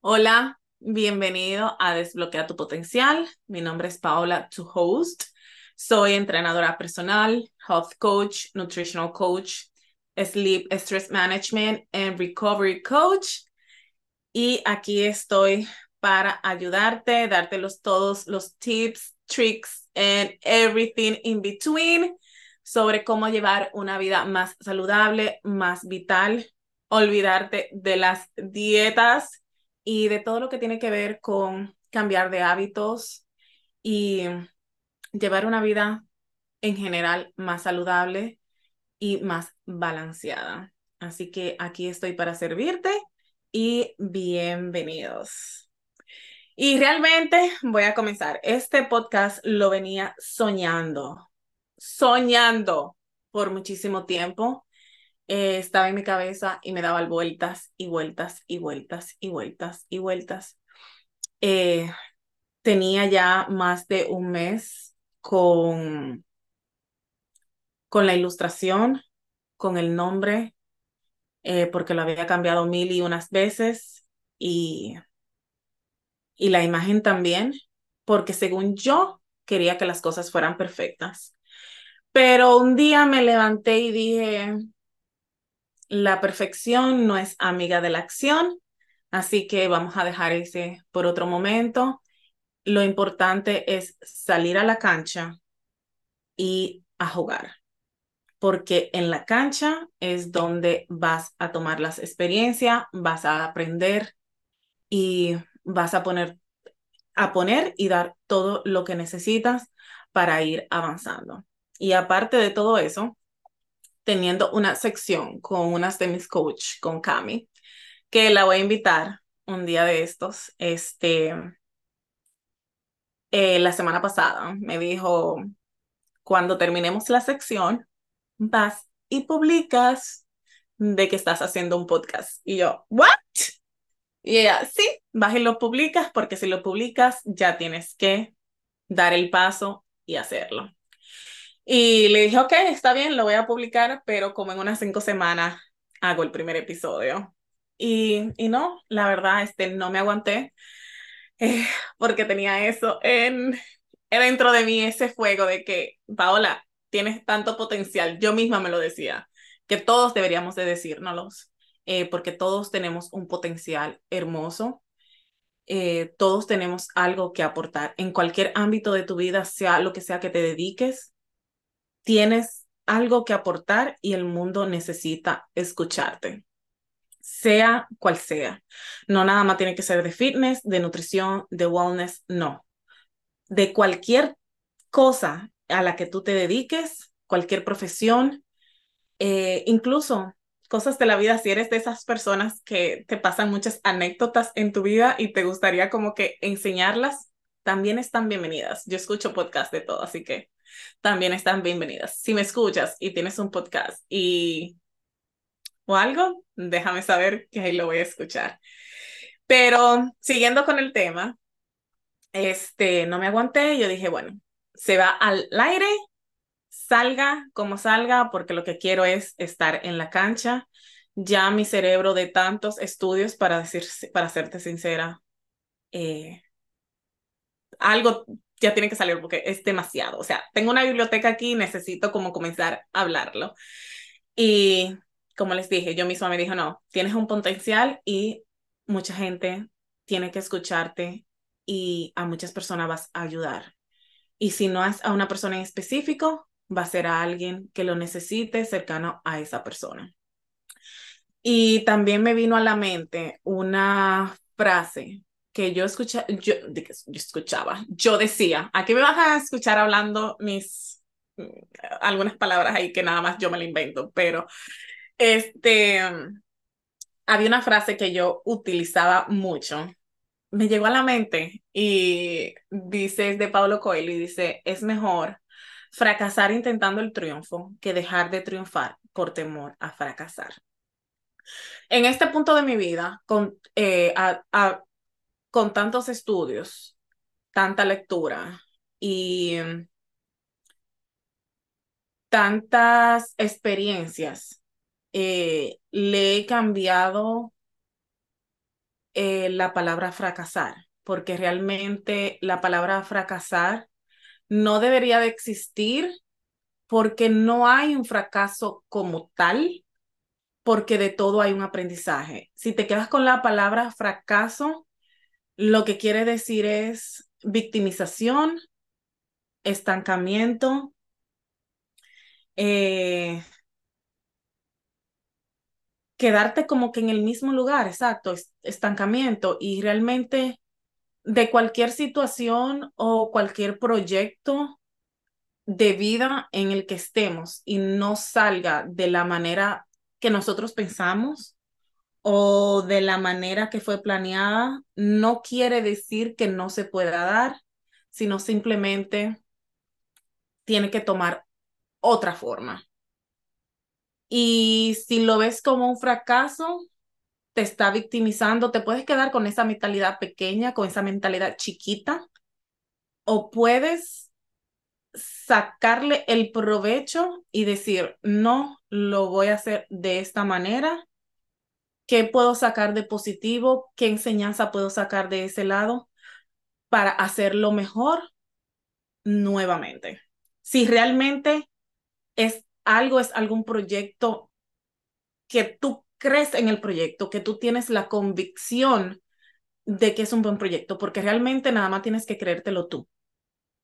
Hola, bienvenido a Desbloquea tu Potencial. Mi nombre es Paola, tu host. Soy entrenadora personal, health coach, nutritional coach, sleep, stress management and recovery coach. Y aquí estoy para ayudarte, darte los, todos los tips, tricks and everything in between sobre cómo llevar una vida más saludable, más vital, olvidarte de las dietas y de todo lo que tiene que ver con cambiar de hábitos y llevar una vida en general más saludable y más balanceada. Así que aquí estoy para servirte y bienvenidos. Y realmente voy a comenzar. Este podcast lo venía soñando, soñando por muchísimo tiempo. Eh, estaba en mi cabeza y me daba vueltas y vueltas y vueltas y vueltas y vueltas. Eh, tenía ya más de un mes con, con la ilustración, con el nombre, eh, porque lo había cambiado mil y unas veces y, y la imagen también, porque según yo quería que las cosas fueran perfectas. Pero un día me levanté y dije, la perfección no es amiga de la acción, así que vamos a dejar ese por otro momento. Lo importante es salir a la cancha y a jugar, porque en la cancha es donde vas a tomar las experiencias, vas a aprender y vas a poner a poner y dar todo lo que necesitas para ir avanzando. Y aparte de todo eso, teniendo una sección con unas de mis coach, con Cami, que la voy a invitar un día de estos. Este, eh, la semana pasada me dijo, cuando terminemos la sección, vas y publicas de que estás haciendo un podcast. Y yo, ¿what? Y ella, sí, vas y lo publicas porque si lo publicas ya tienes que dar el paso y hacerlo. Y le dije, ok, está bien, lo voy a publicar, pero como en unas cinco semanas hago el primer episodio. Y, y no, la verdad, este, no me aguanté eh, porque tenía eso en, dentro de mí, ese fuego de que, Paola, tienes tanto potencial. Yo misma me lo decía, que todos deberíamos de decírnoslos, eh, porque todos tenemos un potencial hermoso. Eh, todos tenemos algo que aportar en cualquier ámbito de tu vida, sea lo que sea que te dediques, tienes algo que aportar y el mundo necesita escucharte, sea cual sea. No nada más tiene que ser de fitness, de nutrición, de wellness, no. De cualquier cosa a la que tú te dediques, cualquier profesión, eh, incluso cosas de la vida, si eres de esas personas que te pasan muchas anécdotas en tu vida y te gustaría como que enseñarlas, también están bienvenidas. Yo escucho podcast de todo, así que también están bienvenidas. Si me escuchas y tienes un podcast y o algo, déjame saber que ahí lo voy a escuchar. Pero siguiendo con el tema, este, no me aguanté, yo dije, bueno, se va al aire, salga como salga, porque lo que quiero es estar en la cancha. Ya mi cerebro de tantos estudios, para decir, para serte sincera, eh, algo ya tiene que salir porque es demasiado. O sea, tengo una biblioteca aquí y necesito como comenzar a hablarlo. Y como les dije, yo misma me dijo, no, tienes un potencial y mucha gente tiene que escucharte y a muchas personas vas a ayudar. Y si no es a una persona en específico, va a ser a alguien que lo necesite cercano a esa persona. Y también me vino a la mente una frase que yo, escucha, yo, yo escuchaba, yo decía, aquí me vas a escuchar hablando mis, mm, algunas palabras ahí que nada más yo me la invento, pero este, había una frase que yo utilizaba mucho, me llegó a la mente y dice, es de Pablo Coelho y dice, es mejor fracasar intentando el triunfo que dejar de triunfar por temor a fracasar. En este punto de mi vida, con, eh, a, con tantos estudios, tanta lectura y tantas experiencias, eh, le he cambiado eh, la palabra fracasar, porque realmente la palabra fracasar no debería de existir porque no hay un fracaso como tal, porque de todo hay un aprendizaje. Si te quedas con la palabra fracaso, lo que quiere decir es victimización, estancamiento, eh, quedarte como que en el mismo lugar, exacto, estancamiento. Y realmente de cualquier situación o cualquier proyecto de vida en el que estemos y no salga de la manera que nosotros pensamos o de la manera que fue planeada, no quiere decir que no se pueda dar, sino simplemente tiene que tomar otra forma. Y si lo ves como un fracaso, te está victimizando, te puedes quedar con esa mentalidad pequeña, con esa mentalidad chiquita, o puedes sacarle el provecho y decir, no, lo voy a hacer de esta manera. ¿Qué puedo sacar de positivo? ¿Qué enseñanza puedo sacar de ese lado para hacerlo mejor nuevamente? Si realmente es algo, es algún proyecto que tú crees en el proyecto, que tú tienes la convicción de que es un buen proyecto, porque realmente nada más tienes que creértelo tú.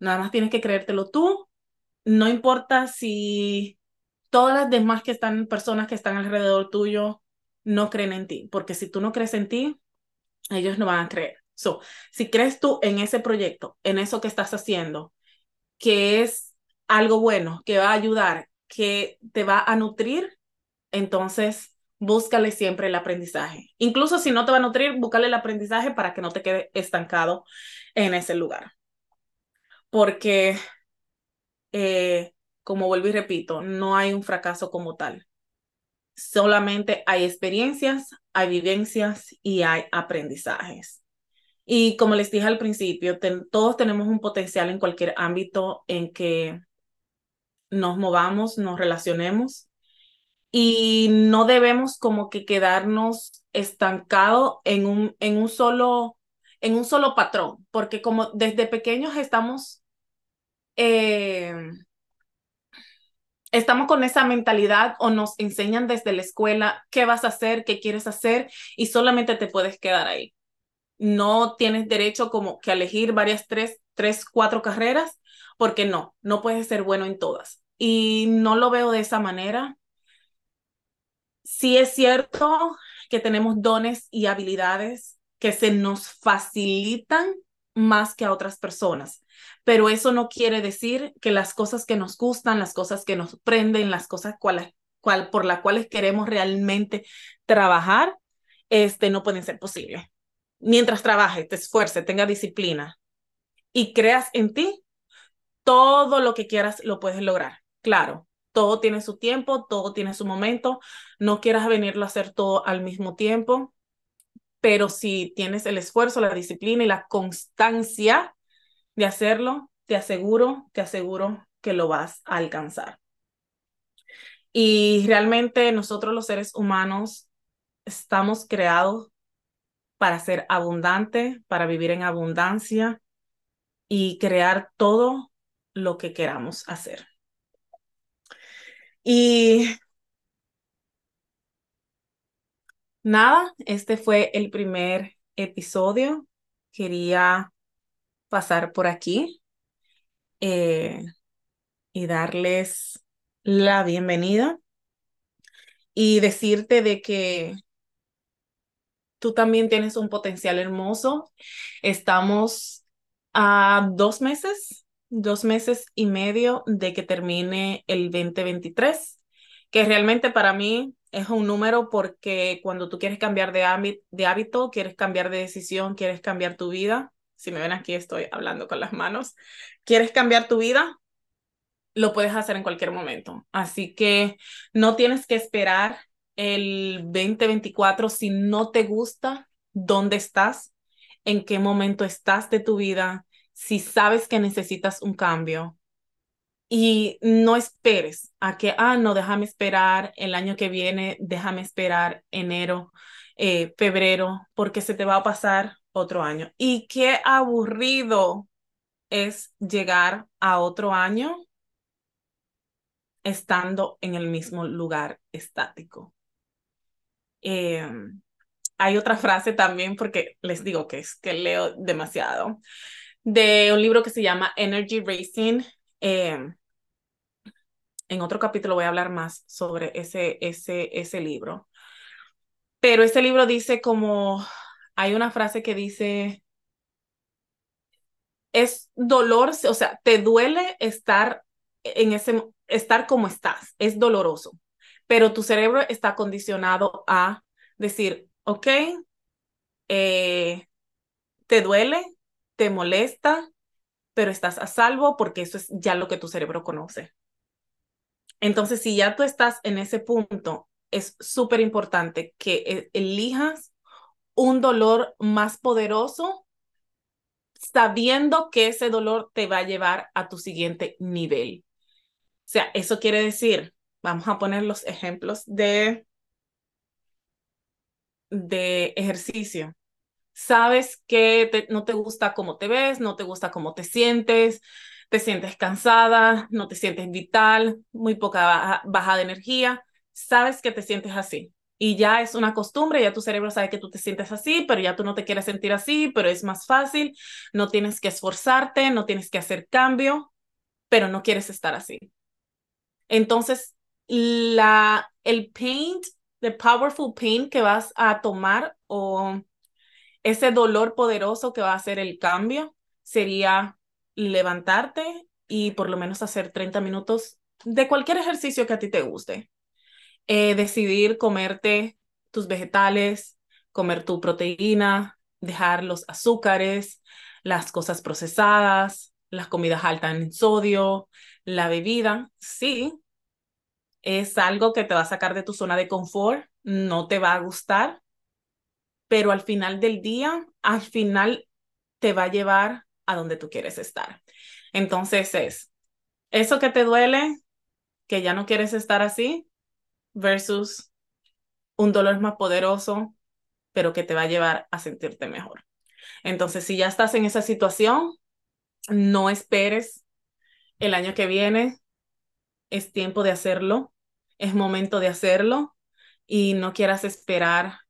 Nada más tienes que creértelo tú. No importa si todas las demás que están, personas que están alrededor tuyo, no creen en ti, porque si tú no crees en ti, ellos no van a creer. So, si crees tú en ese proyecto, en eso que estás haciendo, que es algo bueno, que va a ayudar, que te va a nutrir, entonces búscale siempre el aprendizaje. Incluso si no te va a nutrir, búscale el aprendizaje para que no te quede estancado en ese lugar. Porque, eh, como vuelvo y repito, no hay un fracaso como tal. Solamente hay experiencias, hay vivencias y hay aprendizajes. Y como les dije al principio, todos tenemos un potencial en cualquier ámbito en que nos movamos, nos relacionemos y no debemos como que quedarnos estancados en un, en un solo en un solo patrón, porque como desde pequeños estamos eh, estamos con esa mentalidad o nos enseñan desde la escuela qué vas a hacer, qué quieres hacer y solamente te puedes quedar ahí. No tienes derecho como que a elegir varias tres, tres, cuatro carreras, porque no, no puedes ser bueno en todas y no lo veo de esa manera. Sí es cierto que tenemos dones y habilidades que se nos facilitan más que a otras personas, pero eso no quiere decir que las cosas que nos gustan, las cosas que nos prenden, las cosas cual, por las cuales queremos realmente trabajar, este, no pueden ser posibles. Mientras trabajes, te esfuerces, tenga disciplina y creas en ti, todo lo que quieras lo puedes lograr. Claro, todo tiene su tiempo, todo tiene su momento. No quieras venirlo a hacer todo al mismo tiempo, pero si tienes el esfuerzo, la disciplina y la constancia de hacerlo, te aseguro, te aseguro que lo vas a alcanzar. Y realmente nosotros los seres humanos estamos creados para ser abundantes, para vivir en abundancia y crear todo lo que queramos hacer. Y nada, este fue el primer episodio. Quería pasar por aquí eh, y darles la bienvenida y decirte de que tú también tienes un potencial hermoso. Estamos a dos meses dos meses y medio de que termine el 2023, que realmente para mí es un número porque cuando tú quieres cambiar de, de hábito, quieres cambiar de decisión, quieres cambiar tu vida, si me ven aquí estoy hablando con las manos, quieres cambiar tu vida, lo puedes hacer en cualquier momento. Así que no tienes que esperar el 2024 si no te gusta dónde estás, en qué momento estás de tu vida, si sabes que necesitas un cambio y no esperes a que, ah, no, déjame esperar el año que viene, déjame esperar enero, eh, febrero porque se te va a pasar otro año. Y qué aburrido es llegar a otro año estando en el mismo lugar estático. Eh, hay otra frase también, porque les digo que es que leo demasiado, de un libro que se llama Energy Racing. Eh, en otro capítulo voy a hablar más sobre ese, ese, ese libro. Pero ese libro dice como, hay una frase que dice, es dolor, o sea, te duele estar en ese, estar como estás, es doloroso, pero tu cerebro está condicionado a decir, ok, eh, te duele, te molesta, pero estás a salvo porque eso es ya lo que tu cerebro conoce. Entonces, si ya tú estás en ese punto, es súper importante que e, elijas un dolor más poderoso, sabiendo que ese dolor te va a llevar a tu siguiente nivel. O sea, eso quiere decir, vamos a poner los ejemplos de, de ejercicio. Sabes que no te gusta cómo te ves, no te gusta cómo te sientes, te sientes cansada, no te sientes vital, muy poca baja, de energía, sabes que te sientes así. Y ya es una costumbre, ya tu cerebro sabe que tú te sientes así, pero ya tú no te quieres sentir así, pero es más fácil, no tienes que esforzarte, no tienes que hacer cambio, pero no quieres estar así. Entonces, la, el paint, the powerful pain que vas a tomar o ese dolor poderoso que va a hacer el cambio sería levantarte y por lo menos hacer 30 minutos de cualquier ejercicio que a ti te guste. Eh, decidir comerte tus vegetales, comer tu proteína, dejar los azúcares, las cosas procesadas, las comidas altas en sodio, la bebida, sí, es algo que te va a sacar de tu zona de confort, no te va a gustar, pero al final del día, al final te va a llevar a donde tú quieres estar. Entonces es eso que te duele, que ya no quieres estar así, versus un dolor más poderoso, pero que te va a llevar a sentirte mejor. Entonces, si ya estás en esa situación, no esperes el año que viene, es tiempo de hacerlo, es momento de hacerlo y no quieras esperar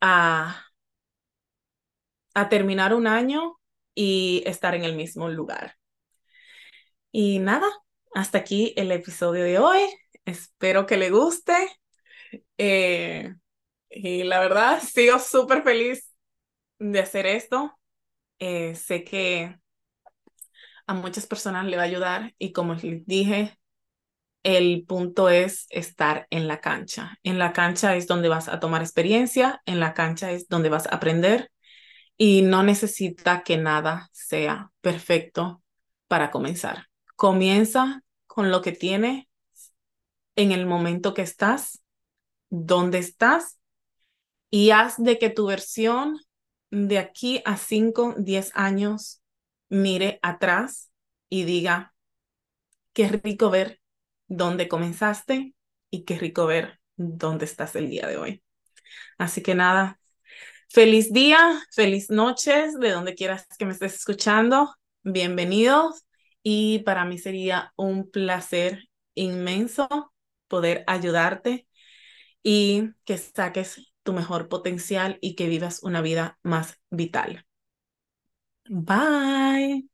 a, a terminar un año y estar en el mismo lugar. Y nada, hasta aquí el episodio de hoy. Espero que le guste. Eh, y la verdad, sigo súper feliz de hacer esto. Eh, sé que a muchas personas le va a ayudar y como les dije, el punto es estar en la cancha. En la cancha es donde vas a tomar experiencia, en la cancha es donde vas a aprender y no necesita que nada sea perfecto para comenzar. Comienza con lo que tiene en el momento que estás, donde estás y haz de que tu versión de aquí a 5, 10 años mire atrás y diga, qué rico ver dónde comenzaste y qué rico ver dónde estás el día de hoy. Así que nada, Feliz día, feliz noches, de donde quieras que me estés escuchando. Bienvenidos y para mí sería un placer inmenso poder ayudarte y que saques tu mejor potencial y que vivas una vida más vital. Bye.